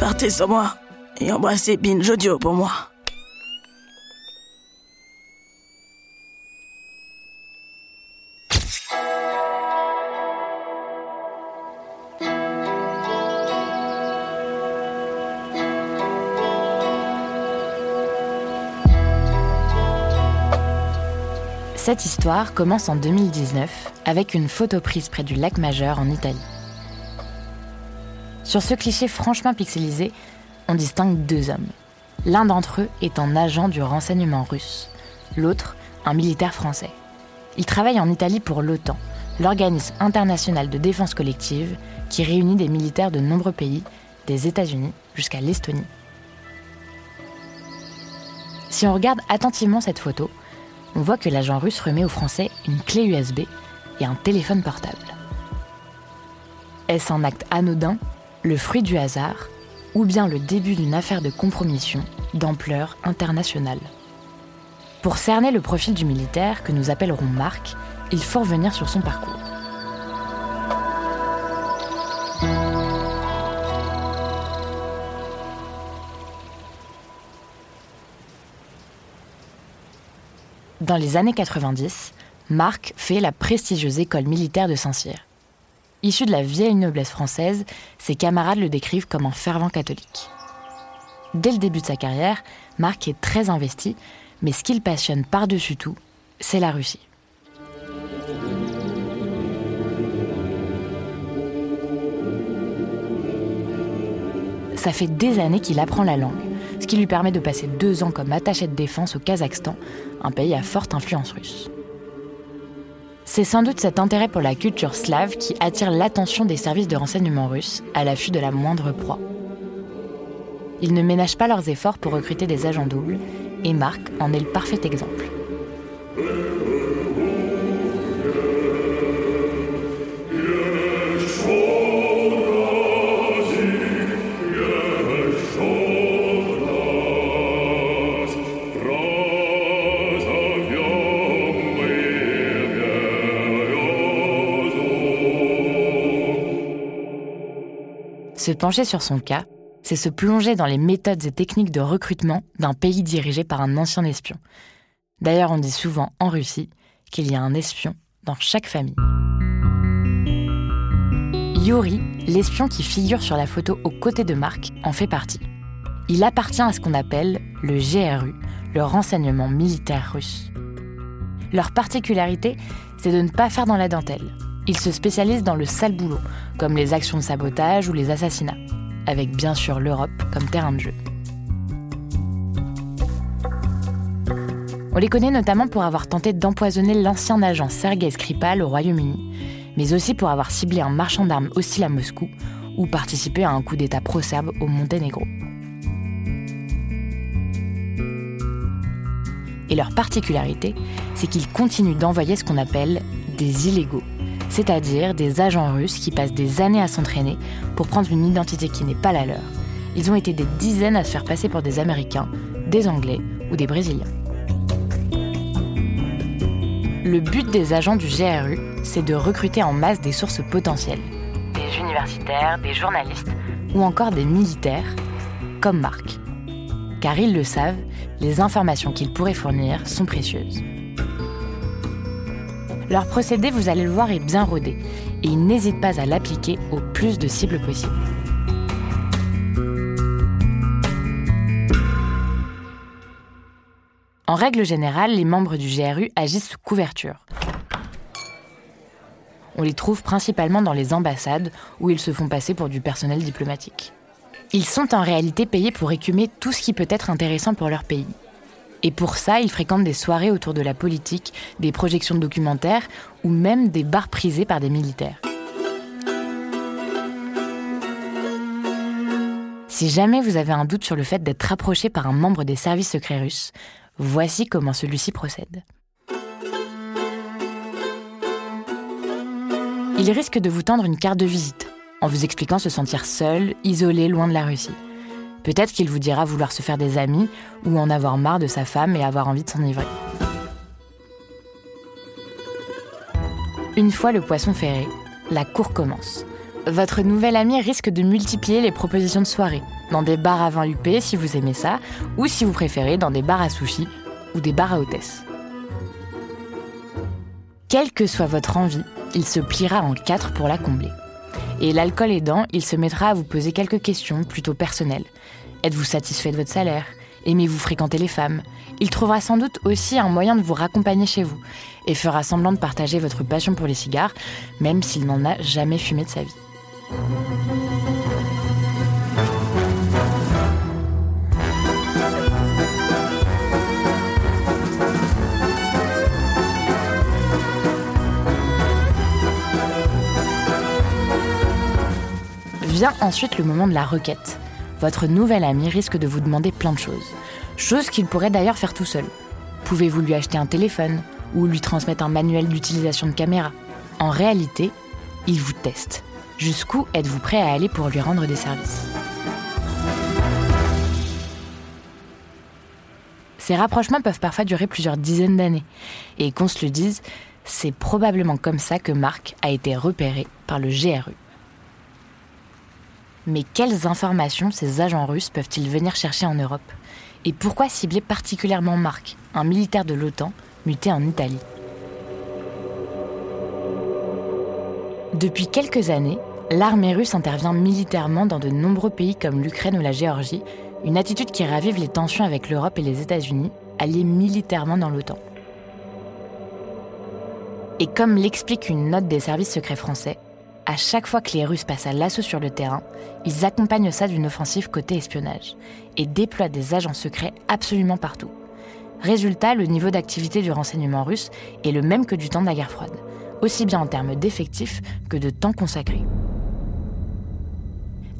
Partez sans moi et embrassez Binge Audio pour moi. Cette histoire commence en 2019 avec une photo prise près du lac Majeur en Italie. Sur ce cliché franchement pixelisé, on distingue deux hommes. L'un d'entre eux est un agent du renseignement russe, l'autre un militaire français. Ils travaillent en Italie pour l'OTAN, l'organisme international de défense collective qui réunit des militaires de nombreux pays, des États-Unis jusqu'à l'Estonie. Si on regarde attentivement cette photo, on voit que l'agent russe remet aux Français une clé USB et un téléphone portable. Est-ce un acte anodin, le fruit du hasard, ou bien le début d'une affaire de compromission d'ampleur internationale Pour cerner le profil du militaire que nous appellerons Marc, il faut revenir sur son parcours. Dans les années 90, Marc fait la prestigieuse école militaire de Saint-Cyr. Issu de la vieille noblesse française, ses camarades le décrivent comme un fervent catholique. Dès le début de sa carrière, Marc est très investi, mais ce qu'il passionne par-dessus tout, c'est la Russie. Ça fait des années qu'il apprend la langue, ce qui lui permet de passer deux ans comme attaché de défense au Kazakhstan, un pays à forte influence russe. C'est sans doute cet intérêt pour la culture slave qui attire l'attention des services de renseignement russes à l'affût de la moindre proie. Ils ne ménagent pas leurs efforts pour recruter des agents doubles, et Marc en est le parfait exemple. Se pencher sur son cas, c'est se plonger dans les méthodes et techniques de recrutement d'un pays dirigé par un ancien espion. D'ailleurs, on dit souvent en Russie qu'il y a un espion dans chaque famille. Yuri, l'espion qui figure sur la photo aux côtés de Marc, en fait partie. Il appartient à ce qu'on appelle le GRU, le renseignement militaire russe. Leur particularité, c'est de ne pas faire dans la dentelle. Ils se spécialisent dans le sale boulot, comme les actions de sabotage ou les assassinats, avec bien sûr l'Europe comme terrain de jeu. On les connaît notamment pour avoir tenté d'empoisonner l'ancien agent Sergei Skripal au Royaume-Uni, mais aussi pour avoir ciblé un marchand d'armes hostile à Moscou ou participé à un coup d'État pro-serbe au Monténégro. Et leur particularité, c'est qu'ils continuent d'envoyer ce qu'on appelle des illégaux, c'est-à-dire des agents russes qui passent des années à s'entraîner pour prendre une identité qui n'est pas la leur. Ils ont été des dizaines à se faire passer pour des Américains, des Anglais ou des Brésiliens. Le but des agents du GRU, c'est de recruter en masse des sources potentielles. Des universitaires, des journalistes ou encore des militaires, comme Marc. Car ils le savent, les informations qu'ils pourraient fournir sont précieuses. Leur procédé, vous allez le voir, est bien rodé et ils n'hésitent pas à l'appliquer au plus de cibles possibles. En règle générale, les membres du GRU agissent sous couverture. On les trouve principalement dans les ambassades où ils se font passer pour du personnel diplomatique. Ils sont en réalité payés pour écumer tout ce qui peut être intéressant pour leur pays. Et pour ça, il fréquente des soirées autour de la politique, des projections de documentaires ou même des bars prisés par des militaires. Si jamais vous avez un doute sur le fait d'être approché par un membre des services secrets russes, voici comment celui-ci procède. Il risque de vous tendre une carte de visite, en vous expliquant se sentir seul, isolé, loin de la Russie. Peut-être qu'il vous dira vouloir se faire des amis ou en avoir marre de sa femme et avoir envie de s'enivrer. Une fois le poisson ferré, la cour commence. Votre nouvel ami risque de multiplier les propositions de soirée, dans des bars à vin huppé si vous aimez ça, ou si vous préférez, dans des bars à sushi ou des bars à hôtesse. Quelle que soit votre envie, il se pliera en quatre pour la combler. Et l'alcool aidant, il se mettra à vous poser quelques questions plutôt personnelles. Êtes-vous satisfait de votre salaire? Aimez-vous fréquenter les femmes? Il trouvera sans doute aussi un moyen de vous raccompagner chez vous et fera semblant de partager votre passion pour les cigares, même s'il n'en a jamais fumé de sa vie. Vient ensuite le moment de la requête. Votre nouvel ami risque de vous demander plein de choses. Choses qu'il pourrait d'ailleurs faire tout seul. Pouvez-vous lui acheter un téléphone ou lui transmettre un manuel d'utilisation de caméra? En réalité, il vous teste. Jusqu'où êtes-vous prêt à aller pour lui rendre des services? Ces rapprochements peuvent parfois durer plusieurs dizaines d'années. Et qu'on se le dise, c'est probablement comme ça que Marc a été repéré par le GRU. Mais quelles informations ces agents russes peuvent-ils venir chercher en Europe? Et pourquoi cibler particulièrement Marc, un militaire de l'OTAN muté en Italie? Depuis quelques années, l'armée russe intervient militairement dans de nombreux pays comme l'Ukraine ou la Géorgie, une attitude qui ravive les tensions avec l'Europe et les États-Unis, alliés militairement dans l'OTAN. Et comme l'explique une note des services secrets français, à chaque fois que les Russes passent à l'assaut sur le terrain, ils accompagnent ça d'une offensive côté espionnage et déploient des agents secrets absolument partout. Résultat, le niveau d'activité du renseignement russe est le même que du temps de la guerre froide, aussi bien en termes d'effectifs que de temps consacré.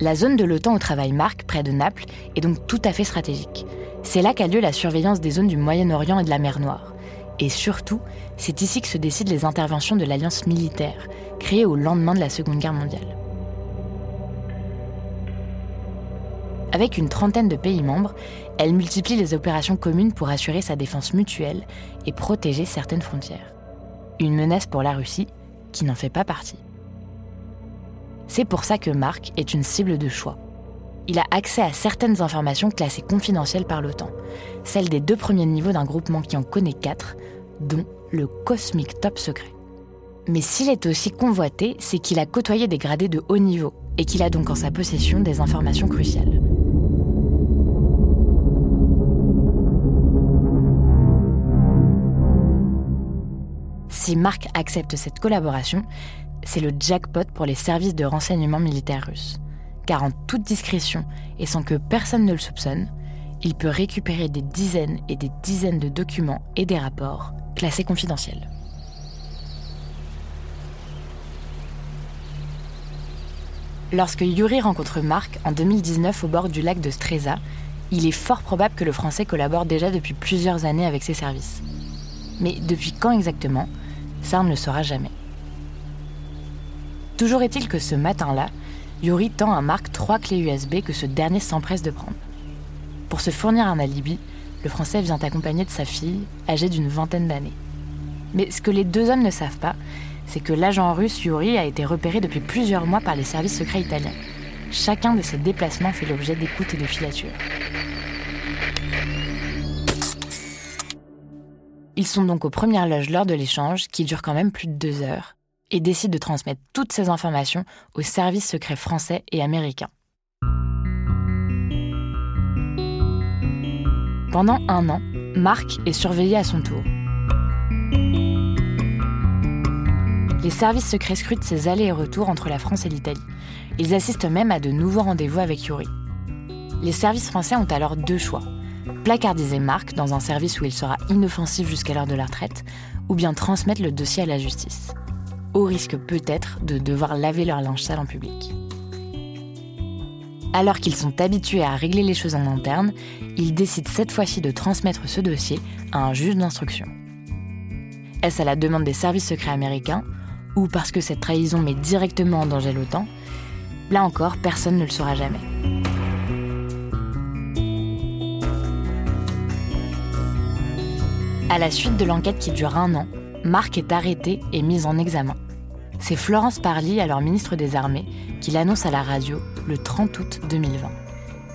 La zone de l'OTAN au travail marque, près de Naples, est donc tout à fait stratégique. C'est là qu'a lieu la surveillance des zones du Moyen-Orient et de la mer Noire. Et surtout, c'est ici que se décident les interventions de l'alliance militaire, créée au lendemain de la Seconde Guerre mondiale. Avec une trentaine de pays membres, elle multiplie les opérations communes pour assurer sa défense mutuelle et protéger certaines frontières. Une menace pour la Russie qui n'en fait pas partie. C'est pour ça que Marc est une cible de choix. Il a accès à certaines informations classées confidentielles par l'OTAN, celles des deux premiers niveaux d'un groupement qui en connaît quatre, dont le Cosmic Top Secret. Mais s'il est aussi convoité, c'est qu'il a côtoyé des gradés de haut niveau et qu'il a donc en sa possession des informations cruciales. Si Marc accepte cette collaboration, c'est le jackpot pour les services de renseignement militaire russes. Car en toute discrétion et sans que personne ne le soupçonne, il peut récupérer des dizaines et des dizaines de documents et des rapports classés confidentiels. Lorsque Yuri rencontre Marc en 2019 au bord du lac de Streza, il est fort probable que le Français collabore déjà depuis plusieurs années avec ses services. Mais depuis quand exactement Ça, ne le saura jamais. Toujours est-il que ce matin-là, Yuri tend à Marc trois clés USB que ce dernier s'empresse de prendre. Pour se fournir un alibi, le Français vient accompagné de sa fille, âgée d'une vingtaine d'années. Mais ce que les deux hommes ne savent pas, c'est que l'agent russe Yuri a été repéré depuis plusieurs mois par les services secrets italiens. Chacun de ses déplacements fait l'objet d'écoute et de filature. Ils sont donc aux premières loges lors de l'échange, qui dure quand même plus de deux heures, et décident de transmettre toutes ces informations aux services secrets français et américains. Pendant un an, Marc est surveillé à son tour. Les services secrets scrutent ses allers et retours entre la France et l'Italie. Ils assistent même à de nouveaux rendez-vous avec Yuri. Les services français ont alors deux choix. placardiser Marc dans un service où il sera inoffensif jusqu'à l'heure de la retraite, ou bien transmettre le dossier à la justice, au risque peut-être de devoir laver leur linge sale en public. Alors qu'ils sont habitués à régler les choses en interne, ils décident cette fois-ci de transmettre ce dossier à un juge d'instruction. Est-ce à la demande des services secrets américains ou parce que cette trahison met directement en danger l'OTAN? Là encore, personne ne le saura jamais. À la suite de l'enquête qui dure un an, Marc est arrêté et mis en examen. C'est Florence Parly, alors ministre des Armées, qui l'annonce à la radio le 30 août 2020.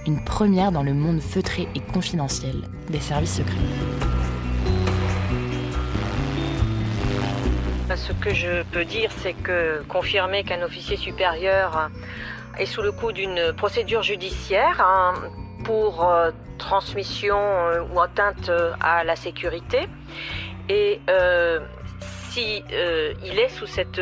Une première dans le monde feutré et confidentiel des services secrets. Ce que je peux dire, c'est que confirmer qu'un officier supérieur est sous le coup d'une procédure judiciaire hein, pour euh, transmission euh, ou atteinte euh, à la sécurité. Et si il est sous cette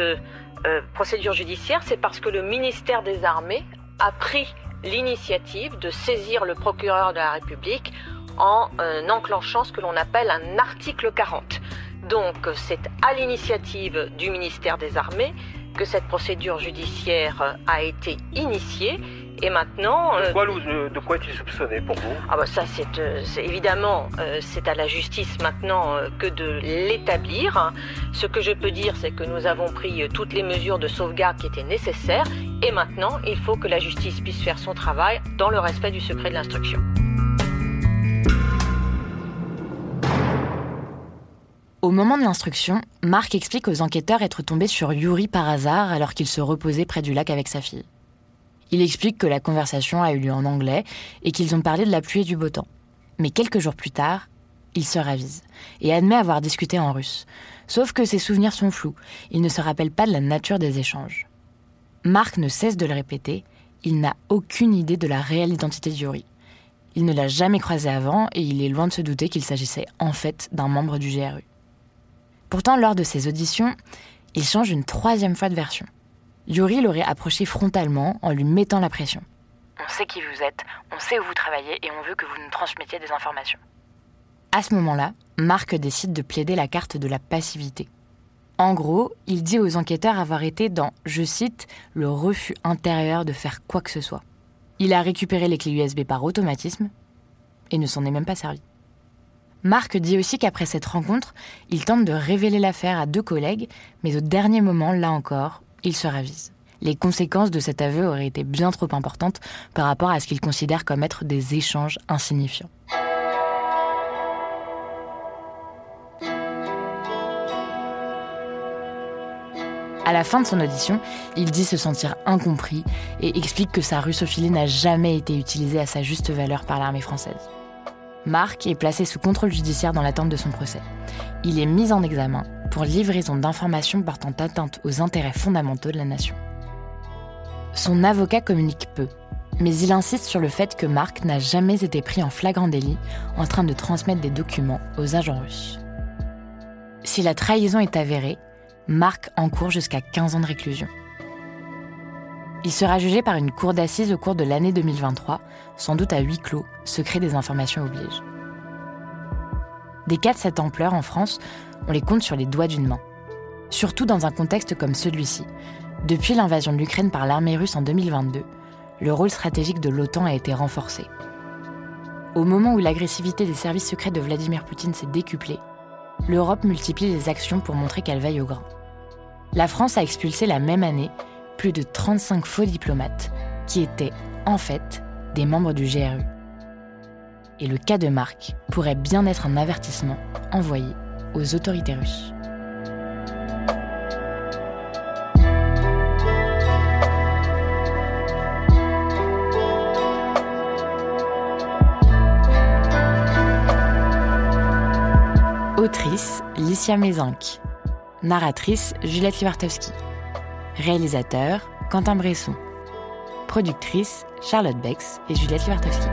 procédure judiciaire, c'est parce que le ministère des Armées a pris l'initiative de saisir le procureur de la République en enclenchant ce que l'on appelle un article 40. Donc c'est à l'initiative du ministère des Armées que cette procédure judiciaire a été initiée et maintenant... De quoi, euh, de quoi est-il soupçonné pour vous? Ah bah ça c'est euh, évidemment euh, c'est à la justice maintenant que de l'établir. Ce que je peux dire c'est que nous avons pris toutes les mesures de sauvegarde qui étaient nécessaires et maintenant il faut que la justice puisse faire son travail dans le respect du secret de l'instruction. Au moment de l'instruction, Marc explique aux enquêteurs être tombé sur Yuri par hasard alors qu'il se reposait près du lac avec sa fille. Il explique que la conversation a eu lieu en anglais et qu'ils ont parlé de la pluie et du beau temps. Mais quelques jours plus tard, il se ravise et admet avoir discuté en russe. Sauf que ses souvenirs sont flous, il ne se rappelle pas de la nature des échanges. Marc ne cesse de le répéter, il n'a aucune idée de la réelle identité de Yuri. Il ne l'a jamais croisé avant et il est loin de se douter qu'il s'agissait en fait d'un membre du GRU. Pourtant, lors de ses auditions, il change une troisième fois de version. Yuri l'aurait approché frontalement en lui mettant la pression. On sait qui vous êtes, on sait où vous travaillez et on veut que vous nous transmettiez des informations. À ce moment-là, Marc décide de plaider la carte de la passivité. En gros, il dit aux enquêteurs avoir été dans, je cite, le refus intérieur de faire quoi que ce soit. Il a récupéré les clés USB par automatisme et ne s'en est même pas servi. Marc dit aussi qu'après cette rencontre, il tente de révéler l'affaire à deux collègues, mais au dernier moment, là encore, il se ravise. Les conséquences de cet aveu auraient été bien trop importantes par rapport à ce qu'il considère comme être des échanges insignifiants. À la fin de son audition, il dit se sentir incompris et explique que sa russophilie n'a jamais été utilisée à sa juste valeur par l'armée française. Marc est placé sous contrôle judiciaire dans l'attente de son procès. Il est mis en examen pour livraison d'informations portant atteinte aux intérêts fondamentaux de la nation. Son avocat communique peu, mais il insiste sur le fait que Marc n'a jamais été pris en flagrant délit en train de transmettre des documents aux agents russes. Si la trahison est avérée, Marc encourt jusqu'à 15 ans de réclusion. Il sera jugé par une cour d'assises au cours de l'année 2023, sans doute à huis clos, secret des informations oblige. Des cas de cette ampleur en France, on les compte sur les doigts d'une main. Surtout dans un contexte comme celui-ci. Depuis l'invasion de l'Ukraine par l'armée russe en 2022, le rôle stratégique de l'OTAN a été renforcé. Au moment où l'agressivité des services secrets de Vladimir Poutine s'est décuplée, l'Europe multiplie les actions pour montrer qu'elle veille au grain. La France a expulsé la même année plus de 35 faux diplomates qui étaient, en fait, des membres du GRU. Et le cas de Marc pourrait bien être un avertissement envoyé aux autorités russes. Autrice Licia Mézenc. Narratrice Juliette Livartowski. Réalisateur Quentin Bresson. Productrice Charlotte Bex et Juliette Livartowski.